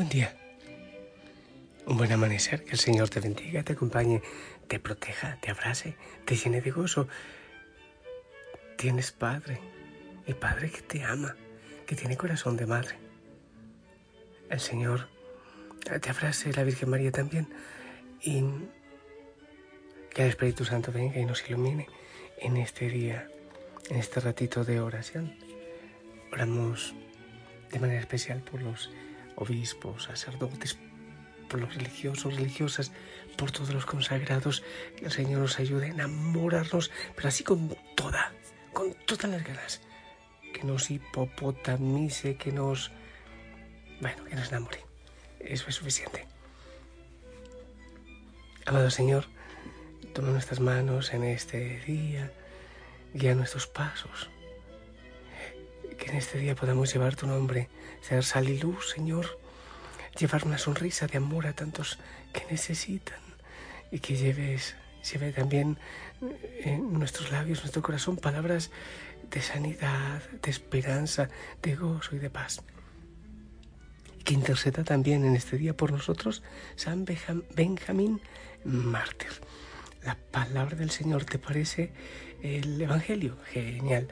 buen día, un buen amanecer, que el Señor te bendiga, te acompañe, te proteja, te abrace, te llene de gozo. Tienes Padre, y Padre que te ama, que tiene corazón de madre. El Señor te abrace, la Virgen María también, y que el Espíritu Santo venga y nos ilumine en este día, en este ratito de oración. Oramos de manera especial por los obispos, sacerdotes, por los religiosos, religiosas, por todos los consagrados. Que el Señor nos ayude a enamorarnos, pero así con toda, con todas las ganas. Que nos hipopotamice, que nos... Bueno, que nos enamore. Eso es suficiente. Amado Señor, toma nuestras manos en este día, guía nuestros pasos que en este día podamos llevar tu nombre, ser sal y luz, Señor. Llevar una sonrisa de amor a tantos que necesitan y que lleves, lleve también en nuestros labios, nuestro corazón, palabras de sanidad, de esperanza, de gozo y de paz. Que interceda también en este día por nosotros San Benjamín Mártir. La palabra del Señor, ¿te parece el Evangelio? Genial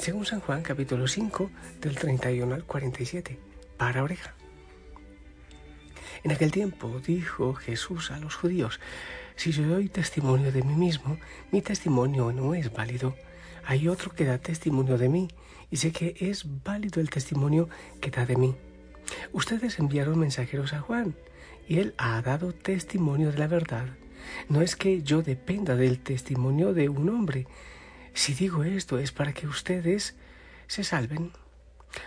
según San Juan capítulo 5 del 31 al 47, para oreja. En aquel tiempo dijo Jesús a los judíos, si yo doy testimonio de mí mismo, mi testimonio no es válido. Hay otro que da testimonio de mí, y sé que es válido el testimonio que da de mí. Ustedes enviaron mensajeros a Juan, y él ha dado testimonio de la verdad. No es que yo dependa del testimonio de un hombre, si digo esto es para que ustedes se salven.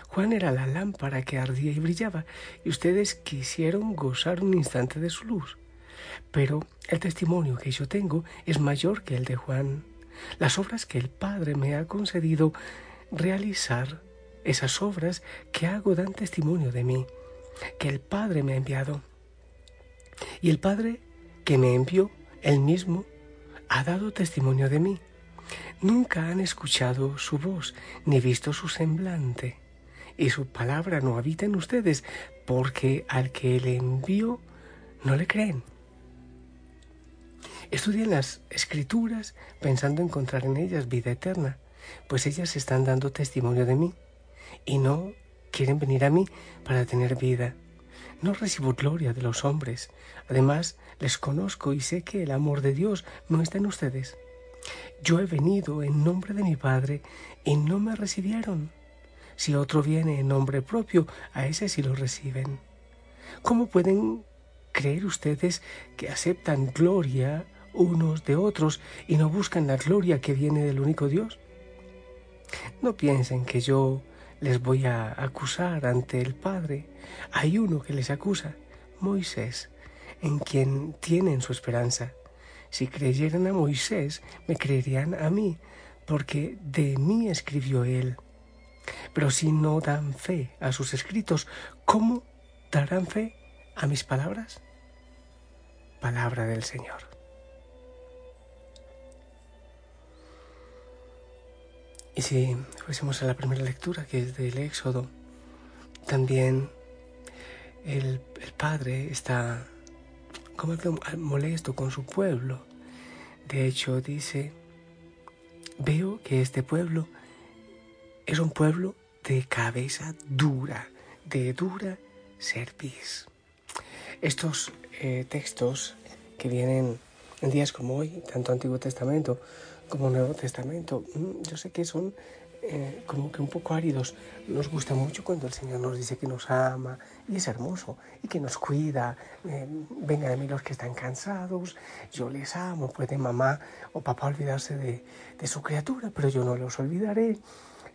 Juan era la lámpara que ardía y brillaba, y ustedes quisieron gozar un instante de su luz. Pero el testimonio que yo tengo es mayor que el de Juan. Las obras que el Padre me ha concedido realizar, esas obras que hago dan testimonio de mí, que el Padre me ha enviado. Y el Padre que me envió, él mismo, ha dado testimonio de mí. Nunca han escuchado su voz ni visto su semblante, y su palabra no habita en ustedes, porque al que le envió no le creen. Estudien las escrituras pensando encontrar en ellas vida eterna, pues ellas están dando testimonio de mí, y no quieren venir a mí para tener vida. No recibo gloria de los hombres. Además, les conozco y sé que el amor de Dios no está en ustedes. Yo he venido en nombre de mi Padre y no me recibieron. Si otro viene en nombre propio, a ese sí lo reciben. ¿Cómo pueden creer ustedes que aceptan gloria unos de otros y no buscan la gloria que viene del único Dios? No piensen que yo les voy a acusar ante el Padre. Hay uno que les acusa, Moisés, en quien tienen su esperanza. Si creyeran a Moisés, me creerían a mí, porque de mí escribió él. Pero si no dan fe a sus escritos, ¿cómo darán fe a mis palabras? Palabra del Señor. Y si fuésemos a la primera lectura, que es del Éxodo, también el, el Padre está como molesto con su pueblo. De hecho, dice, veo que este pueblo es un pueblo de cabeza dura, de dura cerviz. Estos eh, textos que vienen en días como hoy, tanto Antiguo Testamento como Nuevo Testamento, mm, yo sé que son eh, como que un poco áridos. Nos gusta mucho cuando el Señor nos dice que nos ama y es hermoso y que nos cuida. Eh, vengan a mí los que están cansados, yo les amo. Puede mamá o papá olvidarse de, de su criatura, pero yo no los olvidaré.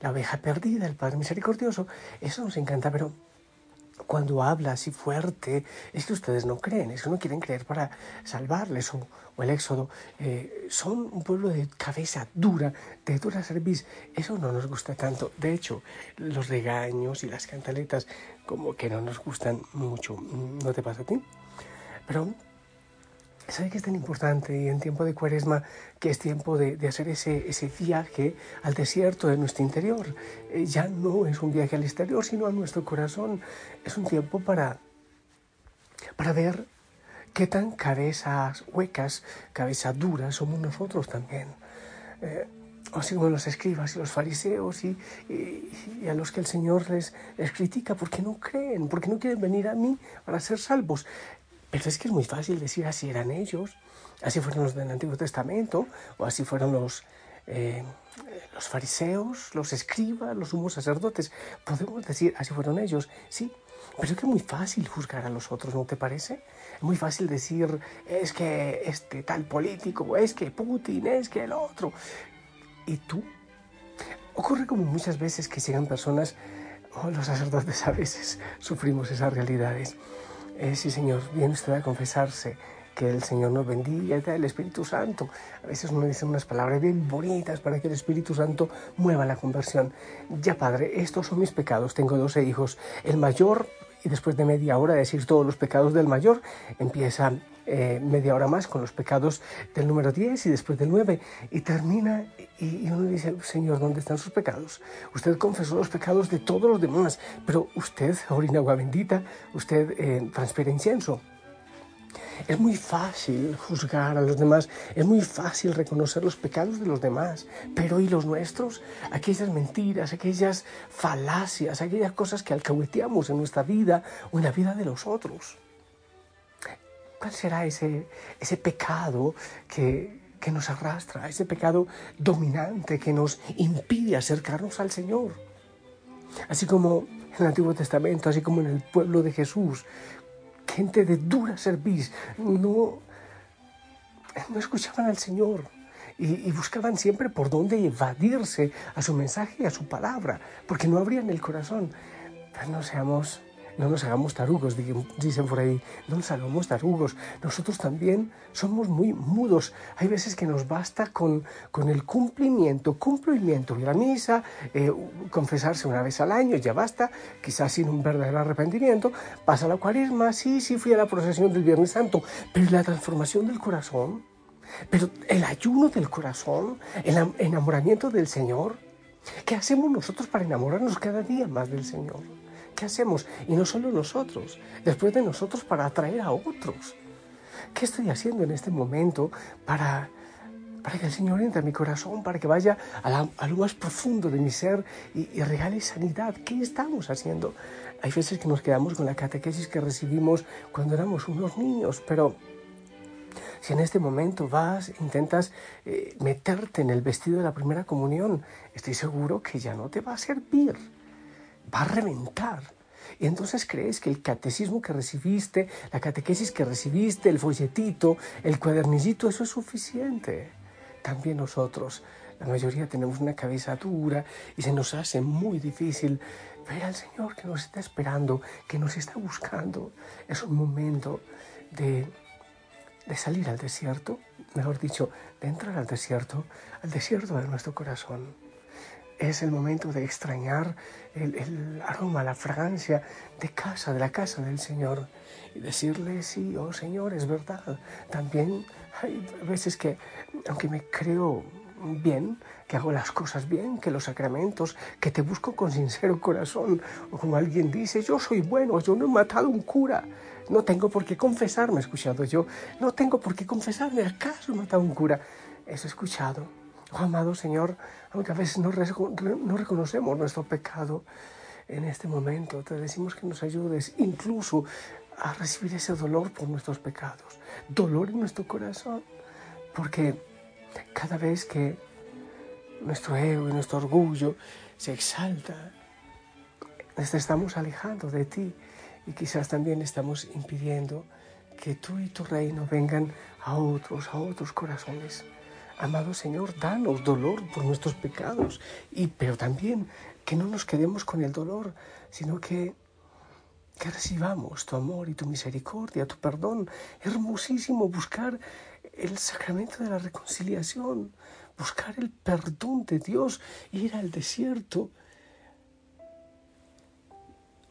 La oveja perdida, el Padre misericordioso, eso nos encanta, pero cuando habla así fuerte, es que ustedes no creen, es que no quieren creer para salvarles. O, el Éxodo, eh, son un pueblo de cabeza dura, de dura cerviz. Eso no nos gusta tanto. De hecho, los regaños y las cantaletas como que no nos gustan mucho. ¿No te pasa a ti? Pero ¿Sabe que es tan importante y en tiempo de cuaresma que es tiempo de, hacer ese, ese, viaje al desierto de nuestro interior? Eh, ya no es un viaje al exterior, sino a nuestro corazón. Es un tiempo para para ver qué tan cabezas huecas, cabezas duras somos nosotros también. Eh, así como los escribas y los fariseos y, a los que el Señor les critica porque no creen, porque no quieren venir a mí para ser salvos. Pero es que es muy fácil decir así eran ellos, así fueron los del Antiguo Testamento, o así fueron los, eh, los fariseos, los escribas, los sumos sacerdotes. Podemos decir así fueron ellos, sí, pero es que es muy fácil juzgar a los otros, ¿no te parece? Es muy fácil decir, es que este tal político, es que Putin, es que el otro. ¿Y tú? Ocurre como muchas veces que llegan personas, o los sacerdotes a veces sufrimos esas realidades. Eh, sí, Señor, viene usted a confesarse que el Señor nos bendiga y el Espíritu Santo. A veces uno dice unas palabras bien bonitas para que el Espíritu Santo mueva la conversión. Ya, Padre, estos son mis pecados. Tengo 12 hijos. El mayor, y después de media hora de decir todos los pecados del mayor, empieza eh, media hora más con los pecados del número 10 y después del 9 y termina y, uno dice, Señor, ¿dónde están sus pecados? Usted confesó los pecados de todos los demás, pero usted orina agua bendita, usted eh, transpira incienso. Es muy fácil juzgar a los demás, es muy fácil reconocer los pecados de los demás, pero ¿y los nuestros? Aquellas mentiras, aquellas falacias, aquellas cosas que alcahueteamos en nuestra vida o en la vida de los otros. ¿Cuál será ese, ese pecado que, que nos arrastra, ese pecado dominante que nos impide acercarnos al Señor? Así como en el Antiguo Testamento, así como en el pueblo de Jesús, gente de dura serviz no, no escuchaban al Señor y, y, buscaban siempre por dónde evadirse a su mensaje y a su palabra, porque no abrían el corazón. Pues no seamos no nos hagamos tarugos, dicen por ahí, no nos hagamos tarugos. Nosotros también somos muy mudos. Hay veces que nos basta con, con el cumplimiento, cumplimiento de la misa, eh, confesarse una vez al año, ya basta, quizás sin un verdadero arrepentimiento. Pasa la cuaresma, sí, sí fui a la procesión del Viernes Santo, pero la transformación del corazón, pero el ayuno del corazón, el enamoramiento del Señor, ¿qué hacemos nosotros para enamorarnos cada día más del Señor? ¿Qué hacemos? Y no solo nosotros, después de nosotros para atraer a otros. ¿Qué estoy haciendo en este momento para, para que el Señor entre en mi corazón, para que vaya a, lo más profundo de mi ser y, y, regale sanidad? ¿Qué estamos haciendo? Hay veces que nos quedamos con la catequesis que recibimos cuando éramos unos niños, pero si en este momento vas, intentas eh, meterte en el vestido de la primera comunión, estoy seguro que ya no te va a servir va a reventar. Y entonces crees que el catecismo que recibiste, la catequesis que recibiste, el folletito, el cuadernillito, eso es suficiente. También nosotros, la mayoría tenemos una cabeza dura y se nos hace muy difícil ver al Señor que nos está esperando, que nos está buscando. Es un momento de, de salir al desierto, mejor dicho, de entrar al desierto, al desierto de nuestro corazón es el momento de extrañar el, aroma, la fragancia de casa, de la casa del Señor. Y decirle, sí, oh Señor, es verdad. También hay veces que, aunque me creo bien, que hago las cosas bien, que los sacramentos, que te busco con sincero corazón, o como alguien dice, yo soy bueno, yo no he matado a un cura, no tengo por qué confesarme, escuchado yo, no tengo por qué confesarme, ¿acaso he matado a un cura? Eso he escuchado Amado Señor, aunque a veces no, no reconocemos nuestro pecado, en este momento te decimos que nos ayudes incluso a recibir ese dolor por nuestros pecados, dolor en nuestro corazón, porque cada vez que nuestro ego y nuestro orgullo se exalta, nos estamos alejando de ti y quizás también estamos impidiendo que tú y tu reino vengan a otros, a otros corazones. Amado Señor, danos dolor por nuestros pecados, y, pero también que no nos quedemos con el dolor, sino que, que recibamos tu amor y tu misericordia, tu perdón. Hermosísimo buscar el sacramento de la reconciliación, buscar el perdón de Dios, ir al desierto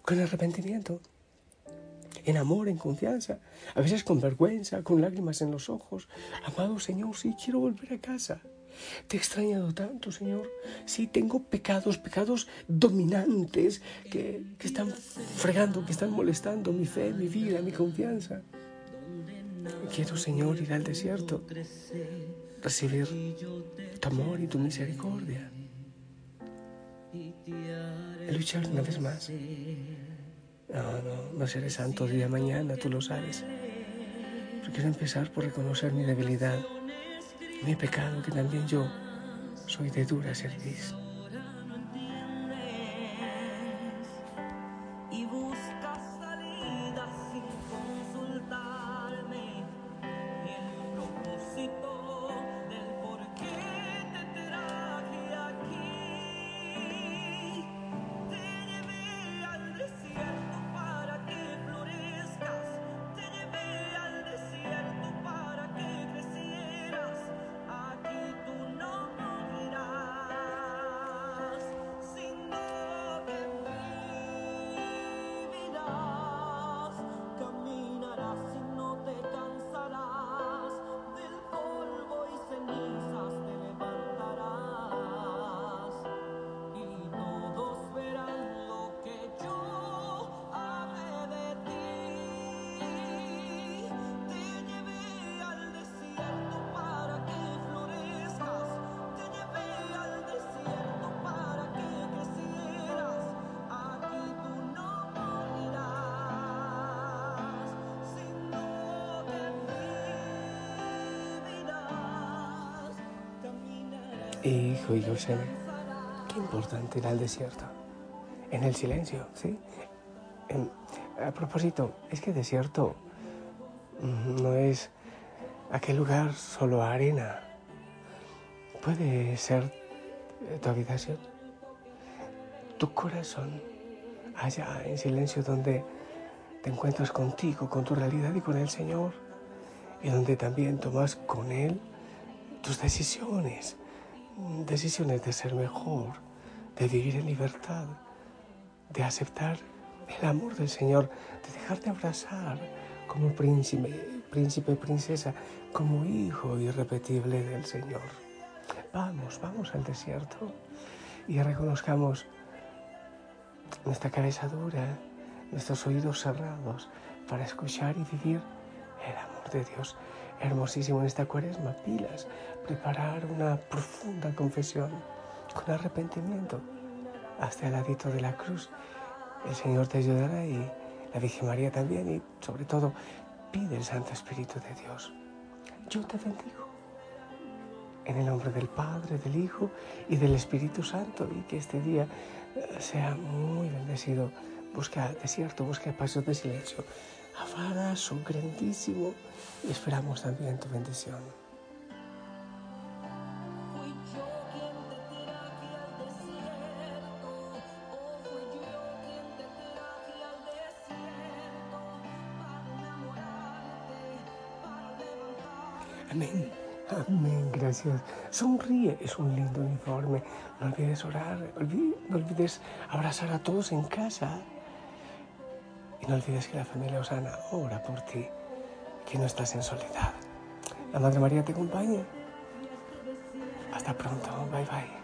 con arrepentimiento en amor, en confianza, a veces con vergüenza, con lágrimas en los ojos. Amado Señor, sí quiero volver a casa. Te he extrañado tanto, Señor. Sí, tengo pecados, pecados dominantes que, que están fregando, que están molestando mi fe, mi vida, mi confianza. Quiero, Señor, ir al desierto, recibir tu amor y tu misericordia. Luchar una vez más. No, no, no seré santo día mañana, tú lo sabes. Pero quiero empezar por reconocer mi debilidad, mi pecado, que también yo soy de dura cerviz. Hijo y José, qué importante era el desierto. En el silencio, ¿sí? a propósito, es que desierto mm, no es aquel lugar solo arena. Puede ser eh, tu habitación, tu corazón, allá en silencio donde te encuentras contigo, con tu realidad y con el Señor, y donde también tomas con Él tus decisiones decisiones de ser mejor, de vivir en libertad, de aceptar el amor del Señor, de dejarte abrazar como príncipe, príncipe, princesa, como hijo irrepetible del Señor. Vamos, vamos al desierto y reconozcamos nuestra cabeza dura, nuestros oídos cerrados para escuchar y vivir el amor de Dios hermosísimo en esta cuaresma, pilas, preparar una profunda confesión con arrepentimiento hasta el ladito de la cruz. El Señor te ayudará y la Virgen María también y sobre todo pide el Santo Espíritu de Dios. Yo te bendigo en el nombre del Padre, del Hijo y del Espíritu Santo y que este día eh, sea muy bendecido. Busca desierto, busca pasos de silencio son grandísimo y esperamos también tu bendición. Amén. Amén, gracias. Sonríe, es un lindo uniforme. No olvides orar, no olvides abrazar a todos en casa. No olvides que la familia Osana ora por ti, que no estás en soledad. La Madre María te acompañe. Hasta pronto. Bye bye.